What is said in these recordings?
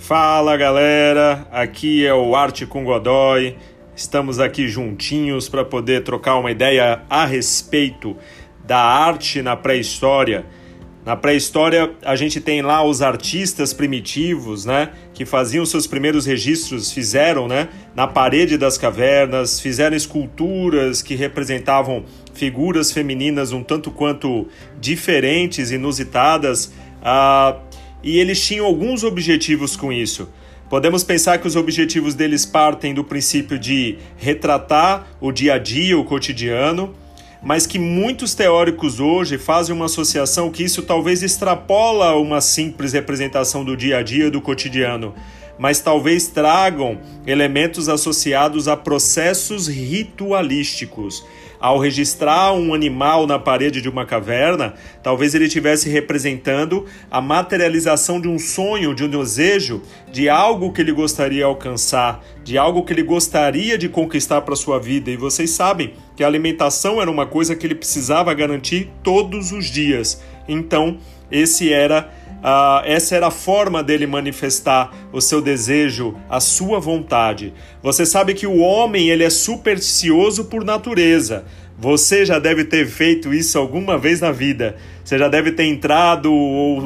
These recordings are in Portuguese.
Fala galera, aqui é o Arte com Godoy. Estamos aqui juntinhos para poder trocar uma ideia a respeito da arte na pré-história. Na pré-história, a gente tem lá os artistas primitivos, né, que faziam seus primeiros registros, fizeram, né, na parede das cavernas, fizeram esculturas que representavam figuras femininas um tanto quanto diferentes, inusitadas. Ah, e eles tinham alguns objetivos com isso. Podemos pensar que os objetivos deles partem do princípio de retratar o dia a dia, o cotidiano, mas que muitos teóricos hoje fazem uma associação que isso talvez extrapola uma simples representação do dia a dia, do cotidiano, mas talvez tragam elementos associados a processos ritualísticos ao registrar um animal na parede de uma caverna, talvez ele estivesse representando a materialização de um sonho, de um desejo, de algo que ele gostaria de alcançar, de algo que ele gostaria de conquistar para sua vida. E vocês sabem que a alimentação era uma coisa que ele precisava garantir todos os dias. Então, esse era Uh, essa era a forma dele manifestar o seu desejo, a sua vontade. Você sabe que o homem ele é supersticioso por natureza. Você já deve ter feito isso alguma vez na vida. Você já deve ter entrado ou,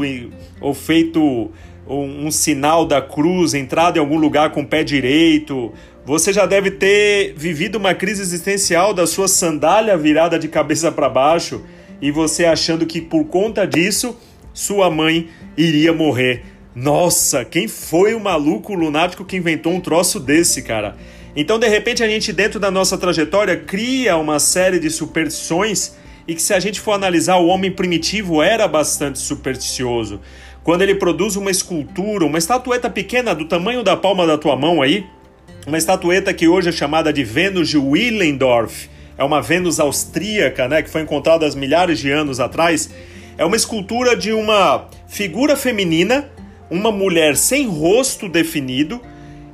ou feito um, um sinal da cruz, entrado em algum lugar com o pé direito. Você já deve ter vivido uma crise existencial da sua sandália virada de cabeça para baixo e você achando que por conta disso sua mãe iria morrer. Nossa, quem foi o maluco lunático que inventou um troço desse, cara? Então, de repente, a gente, dentro da nossa trajetória, cria uma série de superstições e que, se a gente for analisar, o homem primitivo era bastante supersticioso. Quando ele produz uma escultura, uma estatueta pequena do tamanho da palma da tua mão aí, uma estatueta que hoje é chamada de Vênus de Willendorf, é uma Vênus austríaca, né, que foi encontrada há milhares de anos atrás é uma escultura de uma figura feminina, uma mulher sem rosto definido,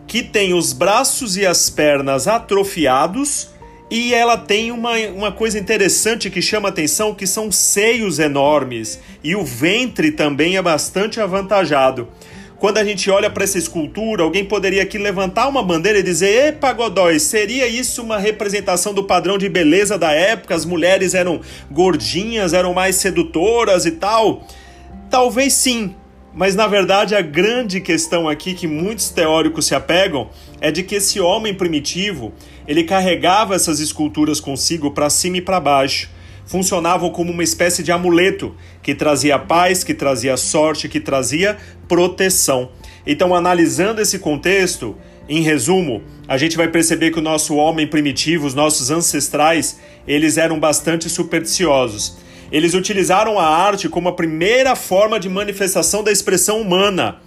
que tem os braços e as pernas atrofiados e ela tem uma, uma coisa interessante que chama atenção, que são seios enormes e o ventre também é bastante avantajado quando a gente olha para essa escultura, alguém poderia aqui levantar uma bandeira e dizer: Epa, Godoy, seria isso uma representação do padrão de beleza da época? As mulheres eram gordinhas, eram mais sedutoras e tal? Talvez sim, mas na verdade a grande questão aqui que muitos teóricos se apegam é de que esse homem primitivo, ele carregava essas esculturas consigo para cima e para baixo funcionavam como uma espécie de amuleto que trazia paz, que trazia sorte, que trazia proteção. Então, analisando esse contexto, em resumo, a gente vai perceber que o nosso homem primitivo, os nossos ancestrais, eles eram bastante supersticiosos. Eles utilizaram a arte como a primeira forma de manifestação da expressão humana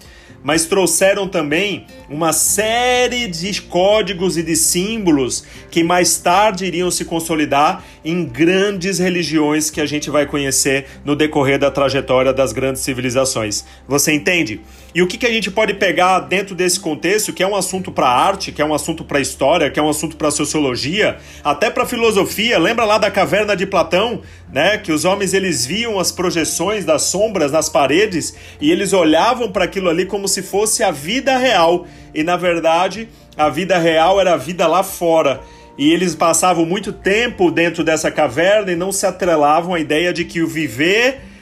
mas trouxeram também uma série de códigos e de símbolos que mais tarde iriam se consolidar em grandes religiões que a gente vai conhecer no decorrer da trajetória das grandes civilizações. Você entende? E o que, que a gente pode pegar dentro desse contexto, que é um assunto para arte, que é um assunto para história, que é um assunto para sociologia, até para filosofia? Lembra lá da caverna de Platão, né? Que os homens eles viam as projeções das sombras nas paredes e eles olhavam para aquilo ali como se fosse a vida real. E na verdade, a vida real era a vida lá fora. E eles passavam muito tempo dentro dessa caverna e não se atrelavam à ideia de que o viver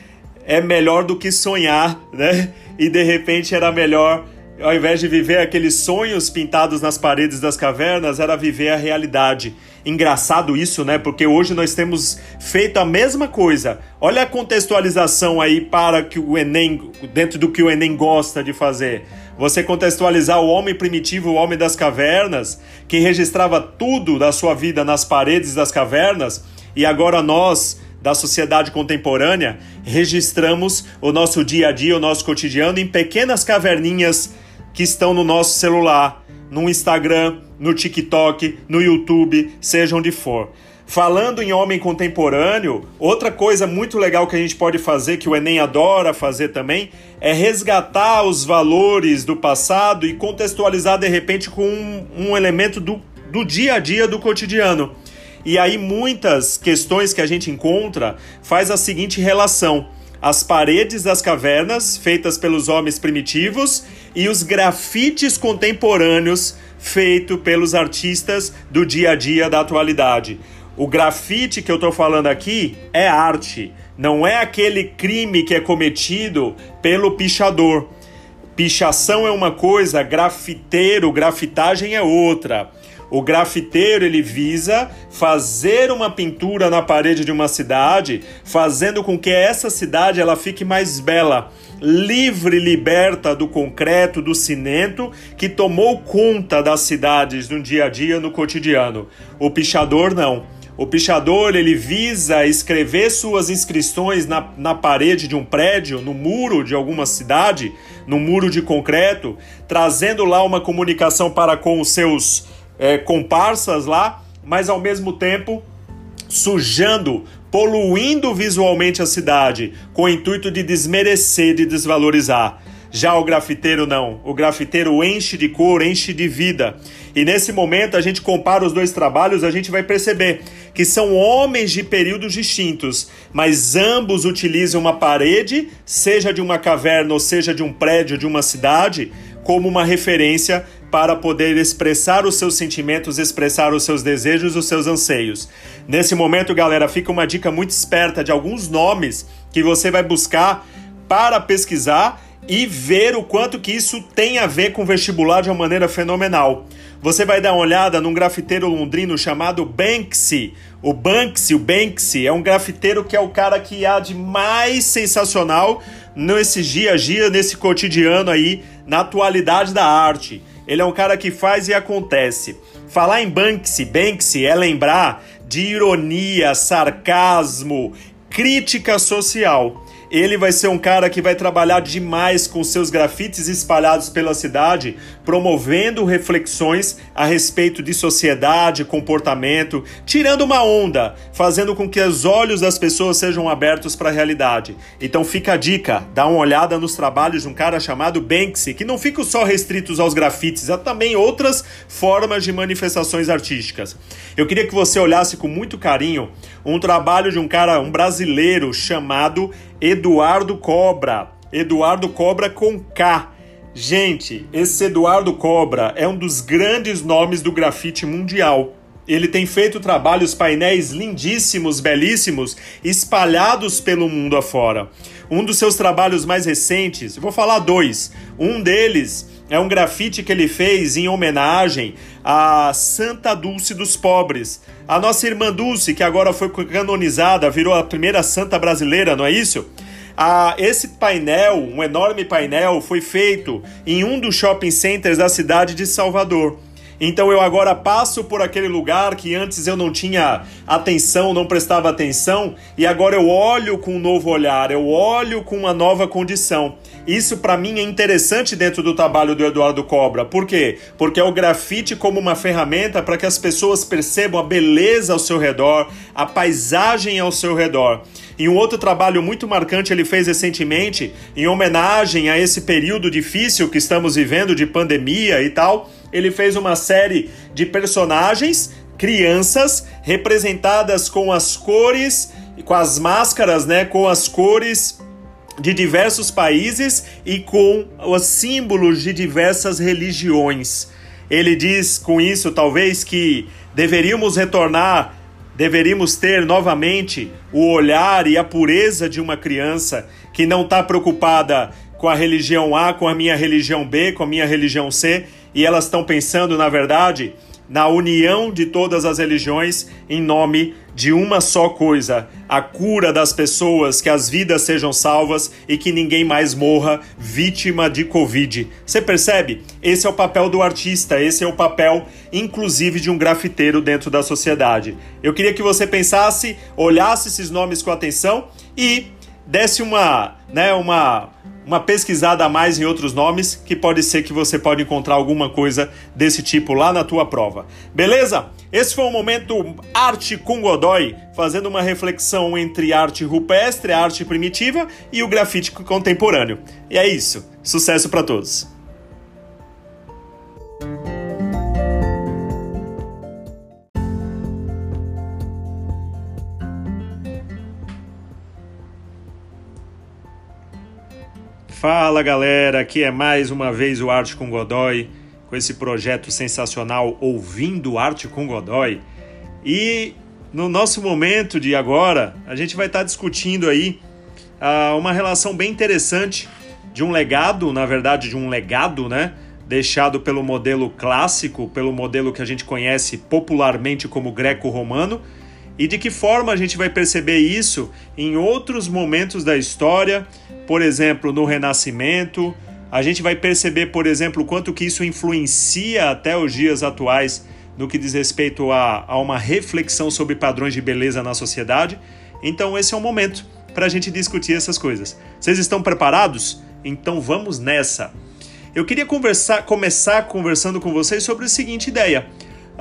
é melhor do que sonhar, né? E de repente era melhor, ao invés de viver aqueles sonhos pintados nas paredes das cavernas, era viver a realidade. Engraçado isso, né? Porque hoje nós temos feito a mesma coisa. Olha a contextualização aí para que o Enem, dentro do que o Enem gosta de fazer. Você contextualizar o homem primitivo, o homem das cavernas, que registrava tudo da sua vida nas paredes das cavernas, e agora nós da sociedade contemporânea, registramos o nosso dia a dia, o nosso cotidiano em pequenas caverninhas que estão no nosso celular, no Instagram, no TikTok, no YouTube, seja onde for. Falando em homem contemporâneo, outra coisa muito legal que a gente pode fazer, que o Enem adora fazer também, é resgatar os valores do passado e contextualizar de repente com um, um elemento do, do dia a dia, do cotidiano. E aí muitas questões que a gente encontra faz a seguinte relação. as paredes das cavernas feitas pelos homens primitivos e os grafites contemporâneos feitos pelos artistas do dia a dia da atualidade. O grafite que eu estou falando aqui é arte, não é aquele crime que é cometido pelo pichador. Pichação é uma coisa, grafiteiro, grafitagem é outra. O grafiteiro ele visa fazer uma pintura na parede de uma cidade, fazendo com que essa cidade ela fique mais bela, livre, liberta do concreto, do cimento que tomou conta das cidades no dia a dia, no cotidiano. O pichador não. O pichador ele visa escrever suas inscrições na, na parede de um prédio, no muro de alguma cidade, no muro de concreto, trazendo lá uma comunicação para com os seus é, comparsas lá, mas ao mesmo tempo sujando, poluindo visualmente a cidade, com o intuito de desmerecer, de desvalorizar. Já o grafiteiro não. O grafiteiro enche de cor, enche de vida. E nesse momento a gente compara os dois trabalhos, a gente vai perceber que são homens de períodos distintos, mas ambos utilizam uma parede, seja de uma caverna ou seja de um prédio de uma cidade, como uma referência para poder expressar os seus sentimentos, expressar os seus desejos, os seus anseios. Nesse momento, galera, fica uma dica muito esperta de alguns nomes que você vai buscar para pesquisar e ver o quanto que isso tem a ver com vestibular de uma maneira fenomenal. Você vai dar uma olhada num grafiteiro londrino chamado Banksy. O Banksy, o Banksy é um grafiteiro que é o cara que há de mais sensacional nesse dia a dia, nesse cotidiano aí, na atualidade da arte. Ele é um cara que faz e acontece. Falar em Banksy, Banksy é lembrar de ironia, sarcasmo, crítica social ele vai ser um cara que vai trabalhar demais com seus grafites espalhados pela cidade, promovendo reflexões a respeito de sociedade, comportamento, tirando uma onda, fazendo com que os olhos das pessoas sejam abertos para a realidade. Então fica a dica, dá uma olhada nos trabalhos de um cara chamado Banksy, que não ficam só restritos aos grafites, há também outras formas de manifestações artísticas. Eu queria que você olhasse com muito carinho um trabalho de um cara, um brasileiro chamado Eduardo Cobra. Eduardo Cobra com K. Gente, esse Eduardo Cobra é um dos grandes nomes do grafite mundial. Ele tem feito trabalhos painéis lindíssimos, belíssimos, espalhados pelo mundo afora. Um dos seus trabalhos mais recentes, vou falar dois. Um deles é um grafite que ele fez em homenagem a Santa Dulce dos Pobres. A nossa irmã Dulce, que agora foi canonizada, virou a primeira santa brasileira, não é isso? Ah, esse painel, um enorme painel, foi feito em um dos shopping centers da cidade de Salvador. Então eu agora passo por aquele lugar que antes eu não tinha atenção, não prestava atenção, e agora eu olho com um novo olhar, eu olho com uma nova condição. Isso para mim é interessante dentro do trabalho do Eduardo Cobra. Por quê? Porque é o grafite como uma ferramenta para que as pessoas percebam a beleza ao seu redor, a paisagem ao seu redor. E um outro trabalho muito marcante ele fez recentemente, em homenagem a esse período difícil que estamos vivendo de pandemia e tal ele fez uma série de personagens, crianças, representadas com as cores, com as máscaras, né, com as cores de diversos países e com os símbolos de diversas religiões. Ele diz com isso, talvez, que deveríamos retornar, deveríamos ter novamente o olhar e a pureza de uma criança que não está preocupada com a religião A, com a minha religião B, com a minha religião C, e elas estão pensando, na verdade, na união de todas as religiões em nome de uma só coisa: a cura das pessoas, que as vidas sejam salvas e que ninguém mais morra vítima de Covid. Você percebe? Esse é o papel do artista, esse é o papel, inclusive, de um grafiteiro dentro da sociedade. Eu queria que você pensasse, olhasse esses nomes com atenção e desse uma, né, uma uma pesquisada a mais em outros nomes, que pode ser que você pode encontrar alguma coisa desse tipo lá na tua prova. Beleza? Esse foi o momento Arte com Godoy, fazendo uma reflexão entre arte rupestre, arte primitiva e o grafite contemporâneo. E é isso. Sucesso para todos. Fala galera, aqui é mais uma vez o Arte com Godoy, com esse projeto sensacional Ouvindo Arte com Godoy. E no nosso momento de agora, a gente vai estar discutindo aí uh, uma relação bem interessante de um legado, na verdade, de um legado, né? Deixado pelo modelo clássico, pelo modelo que a gente conhece popularmente como greco-romano, e de que forma a gente vai perceber isso em outros momentos da história, por exemplo, no Renascimento. A gente vai perceber, por exemplo, quanto que isso influencia até os dias atuais no que diz respeito a, a uma reflexão sobre padrões de beleza na sociedade. Então, esse é o momento para a gente discutir essas coisas. Vocês estão preparados? Então vamos nessa. Eu queria conversar, começar conversando com vocês sobre a seguinte ideia.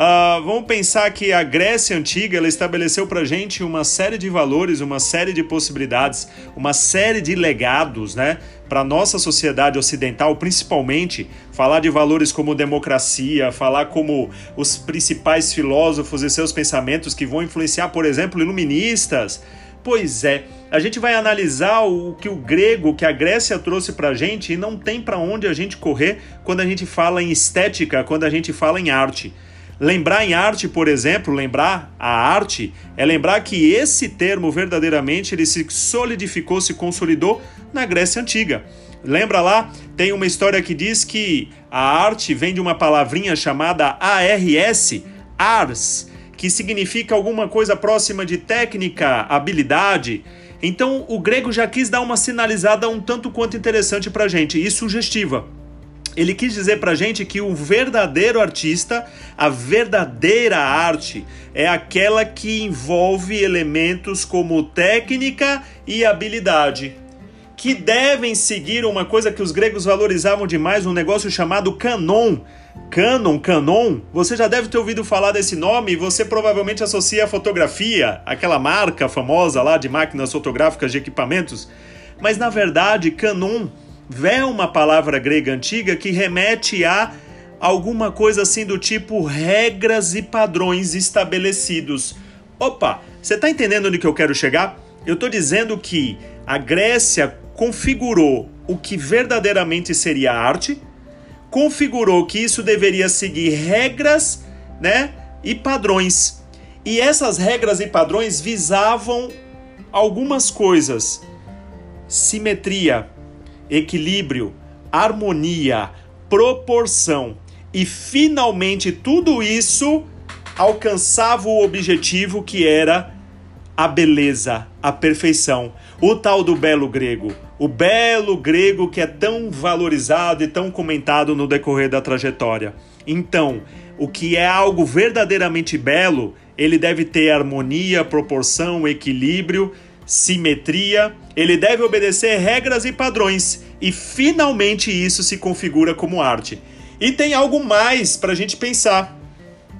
Uh, vamos pensar que a Grécia Antiga ela estabeleceu para gente uma série de valores, uma série de possibilidades, uma série de legados, né? Para nossa sociedade ocidental, principalmente, falar de valores como democracia, falar como os principais filósofos e seus pensamentos que vão influenciar, por exemplo, iluministas, Pois é, a gente vai analisar o que o grego, que a Grécia trouxe para a gente e não tem para onde a gente correr quando a gente fala em estética, quando a gente fala em arte. Lembrar em arte, por exemplo, lembrar a arte, é lembrar que esse termo verdadeiramente ele se solidificou, se consolidou na Grécia Antiga. Lembra lá? Tem uma história que diz que a arte vem de uma palavrinha chamada ARS, ars, que significa alguma coisa próxima de técnica, habilidade. Então o grego já quis dar uma sinalizada um tanto quanto interessante para gente e sugestiva. Ele quis dizer para gente que o verdadeiro artista, a verdadeira arte, é aquela que envolve elementos como técnica e habilidade, que devem seguir uma coisa que os gregos valorizavam demais, um negócio chamado canon, Canon, Canon, você já deve ter ouvido falar desse nome e você provavelmente associa a fotografia, aquela marca famosa lá de máquinas fotográficas de equipamentos. Mas na verdade, Canon é uma palavra grega antiga que remete a alguma coisa assim do tipo regras e padrões estabelecidos. Opa, você está entendendo onde que eu quero chegar? Eu estou dizendo que a Grécia configurou o que verdadeiramente seria arte configurou que isso deveria seguir regras, né, e padrões. E essas regras e padrões visavam algumas coisas: simetria, equilíbrio, harmonia, proporção. E finalmente tudo isso alcançava o objetivo que era a beleza, a perfeição, o tal do belo grego o belo grego que é tão valorizado e tão comentado no decorrer da trajetória. Então, o que é algo verdadeiramente belo, ele deve ter harmonia, proporção, equilíbrio, simetria, ele deve obedecer regras e padrões, e finalmente isso se configura como arte. E tem algo mais para a gente pensar.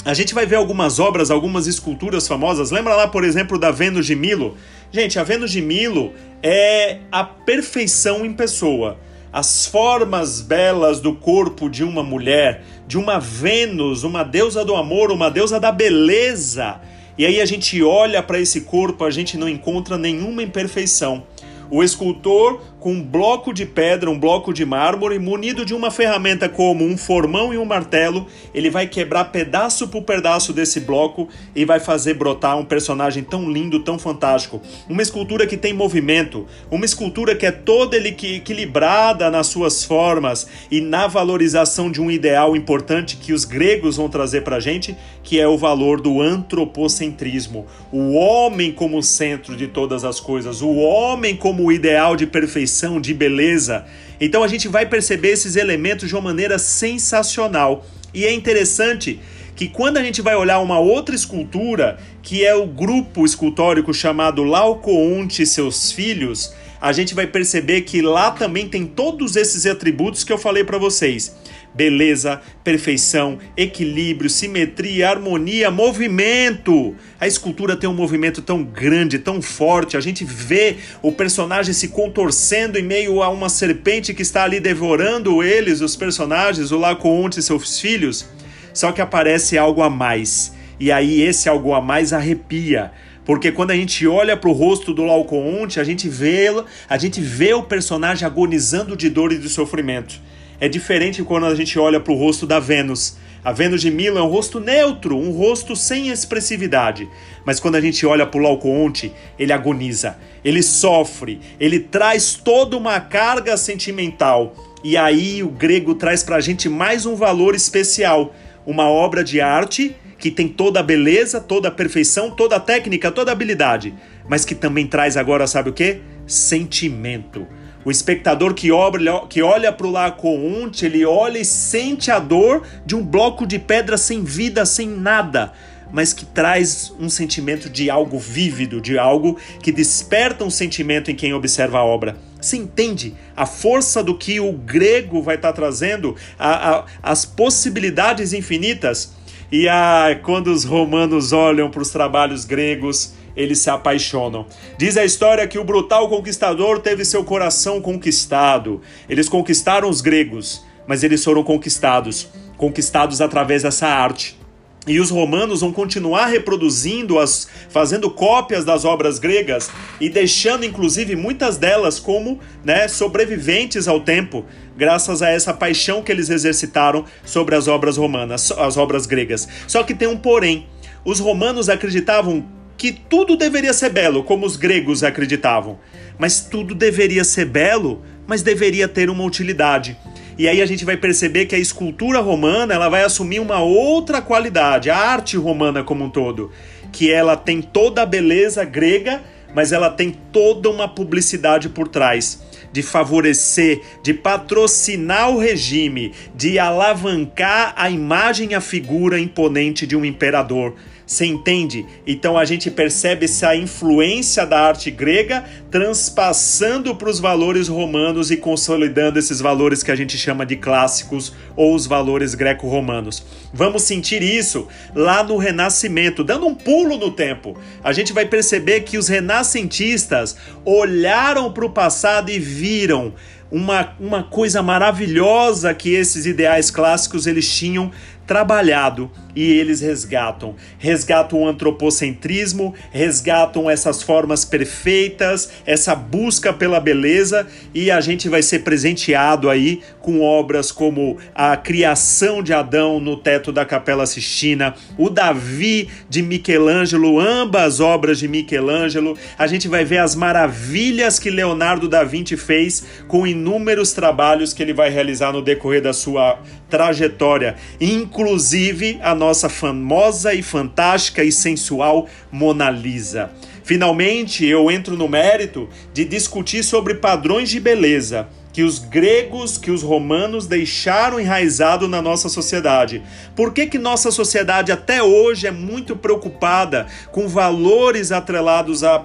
A gente vai ver algumas obras, algumas esculturas famosas. Lembra lá, por exemplo, da Vênus de Milo? Gente, a Vênus de Milo é a perfeição em pessoa. As formas belas do corpo de uma mulher, de uma Vênus, uma deusa do amor, uma deusa da beleza. E aí a gente olha para esse corpo, a gente não encontra nenhuma imperfeição. O escultor, com um bloco de pedra, um bloco de mármore, munido de uma ferramenta como um formão e um martelo, ele vai quebrar pedaço por pedaço desse bloco e vai fazer brotar um personagem tão lindo, tão fantástico. Uma escultura que tem movimento, uma escultura que é toda equilibrada nas suas formas e na valorização de um ideal importante que os gregos vão trazer para a gente, que é o valor do antropocentrismo. O homem como centro de todas as coisas, o homem como ideal de perfeição, de beleza. Então a gente vai perceber esses elementos de uma maneira sensacional. E é interessante que quando a gente vai olhar uma outra escultura, que é o grupo escultórico chamado Laocoonte e seus filhos, a gente vai perceber que lá também tem todos esses atributos que eu falei para vocês beleza, perfeição, equilíbrio, simetria, harmonia, movimento. A escultura tem um movimento tão grande, tão forte, a gente vê o personagem se contorcendo em meio a uma serpente que está ali devorando eles, os personagens, o Laocoonte e seus filhos. Só que aparece algo a mais. E aí esse algo a mais arrepia Porque quando a gente olha para o rosto do Laocoonte, a gente vê a gente vê o personagem agonizando de dor e de sofrimento. É diferente quando a gente olha para o rosto da Vênus. A Vênus de Milo é um rosto neutro, um rosto sem expressividade. Mas quando a gente olha para o Laocoonte, ele agoniza, ele sofre, ele traz toda uma carga sentimental. E aí o grego traz para a gente mais um valor especial, uma obra de arte que tem toda a beleza, toda a perfeição, toda a técnica, toda a habilidade, mas que também traz agora, sabe o que? Sentimento. O espectador que, obra, que olha para o Laocoonte, ele olha e sente a dor de um bloco de pedra sem vida, sem nada, mas que traz um sentimento de algo vívido, de algo que desperta um sentimento em quem observa a obra. Você entende a força do que o grego vai estar tá trazendo, a, a, as possibilidades infinitas? E a, quando os romanos olham para os trabalhos gregos, eles se apaixonam. Diz a história que o brutal conquistador teve seu coração conquistado. Eles conquistaram os gregos, mas eles foram conquistados conquistados através dessa arte. E os romanos vão continuar reproduzindo as, fazendo cópias das obras gregas e deixando inclusive muitas delas como, né, sobreviventes ao tempo, graças a essa paixão que eles exercitaram sobre as obras romanas, as obras gregas. Só que tem um porém. Os romanos acreditavam que tudo deveria ser belo, como os gregos acreditavam. Mas tudo deveria ser belo, mas deveria ter uma utilidade. E aí a gente vai perceber que a escultura romana ela vai assumir uma outra qualidade, a arte romana como um todo, que ela tem toda a beleza grega, mas ela tem toda uma publicidade por trás de favorecer, de patrocinar o regime, de alavancar a imagem e a figura imponente de um imperador. Você entende? Então a gente percebe essa influência da arte grega transpassando para os valores romanos e consolidando esses valores que a gente chama de clássicos ou os valores greco-romanos. Vamos sentir isso lá no Renascimento, dando um pulo no tempo. A gente vai perceber que os renascentistas olharam para o passado e viram uma, uma coisa maravilhosa que esses ideais clássicos eles tinham trabalhado e eles resgatam. Resgatam o antropocentrismo, resgatam essas formas perfeitas, essa busca pela beleza e a gente vai ser presenteado aí com obras como a criação de Adão no teto da Capela Sistina, o Davi de Michelangelo, ambas obras de Michelangelo. A gente vai ver as maravilhas que Leonardo da Vinci fez com inúmeros trabalhos que ele vai realizar no decorrer da sua trajetória, inclusive a nossa famosa e fantástica e sensual Mona Lisa. Finalmente, eu entro no mérito de discutir sobre padrões de beleza que os gregos, que os romanos deixaram enraizado na nossa sociedade. Por que, que nossa sociedade até hoje é muito preocupada com valores atrelados a,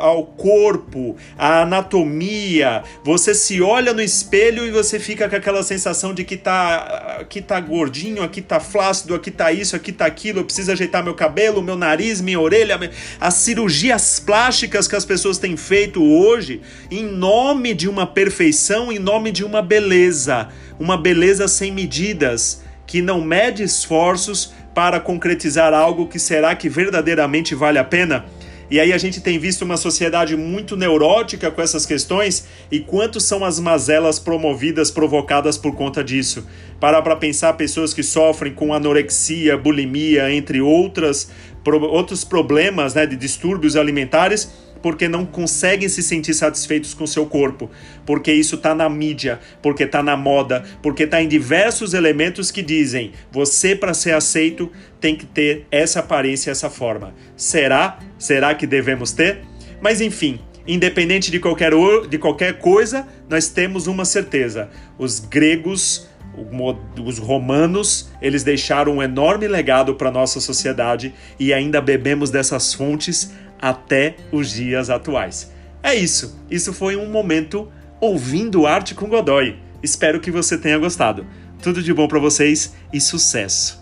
ao corpo, à anatomia? Você se olha no espelho e você fica com aquela sensação de que tá, aqui tá gordinho, aqui tá flácido, aqui tá isso, aqui tá aquilo, eu preciso ajeitar meu cabelo, meu nariz, minha orelha, as cirurgias plásticas que as pessoas têm feito hoje em nome de uma perfeição em nome de uma beleza, uma beleza sem medidas, que não mede esforços para concretizar algo que será que verdadeiramente vale a pena? E aí a gente tem visto uma sociedade muito neurótica com essas questões e quanto são as mazelas promovidas, provocadas por conta disso. Para para pensar pessoas que sofrem com anorexia, bulimia, entre outras, pro, outros problemas né, de distúrbios alimentares porque não conseguem se sentir satisfeitos com seu corpo, porque isso está na mídia, porque está na moda, porque está em diversos elementos que dizem você para ser aceito tem que ter essa aparência, essa forma. Será? Será que devemos ter? Mas enfim, independente de qualquer, de qualquer coisa, nós temos uma certeza: os gregos os romanos, eles deixaram um enorme legado para nossa sociedade e ainda bebemos dessas fontes até os dias atuais. É isso. Isso foi um momento ouvindo arte com Godoy. Espero que você tenha gostado. Tudo de bom para vocês e sucesso!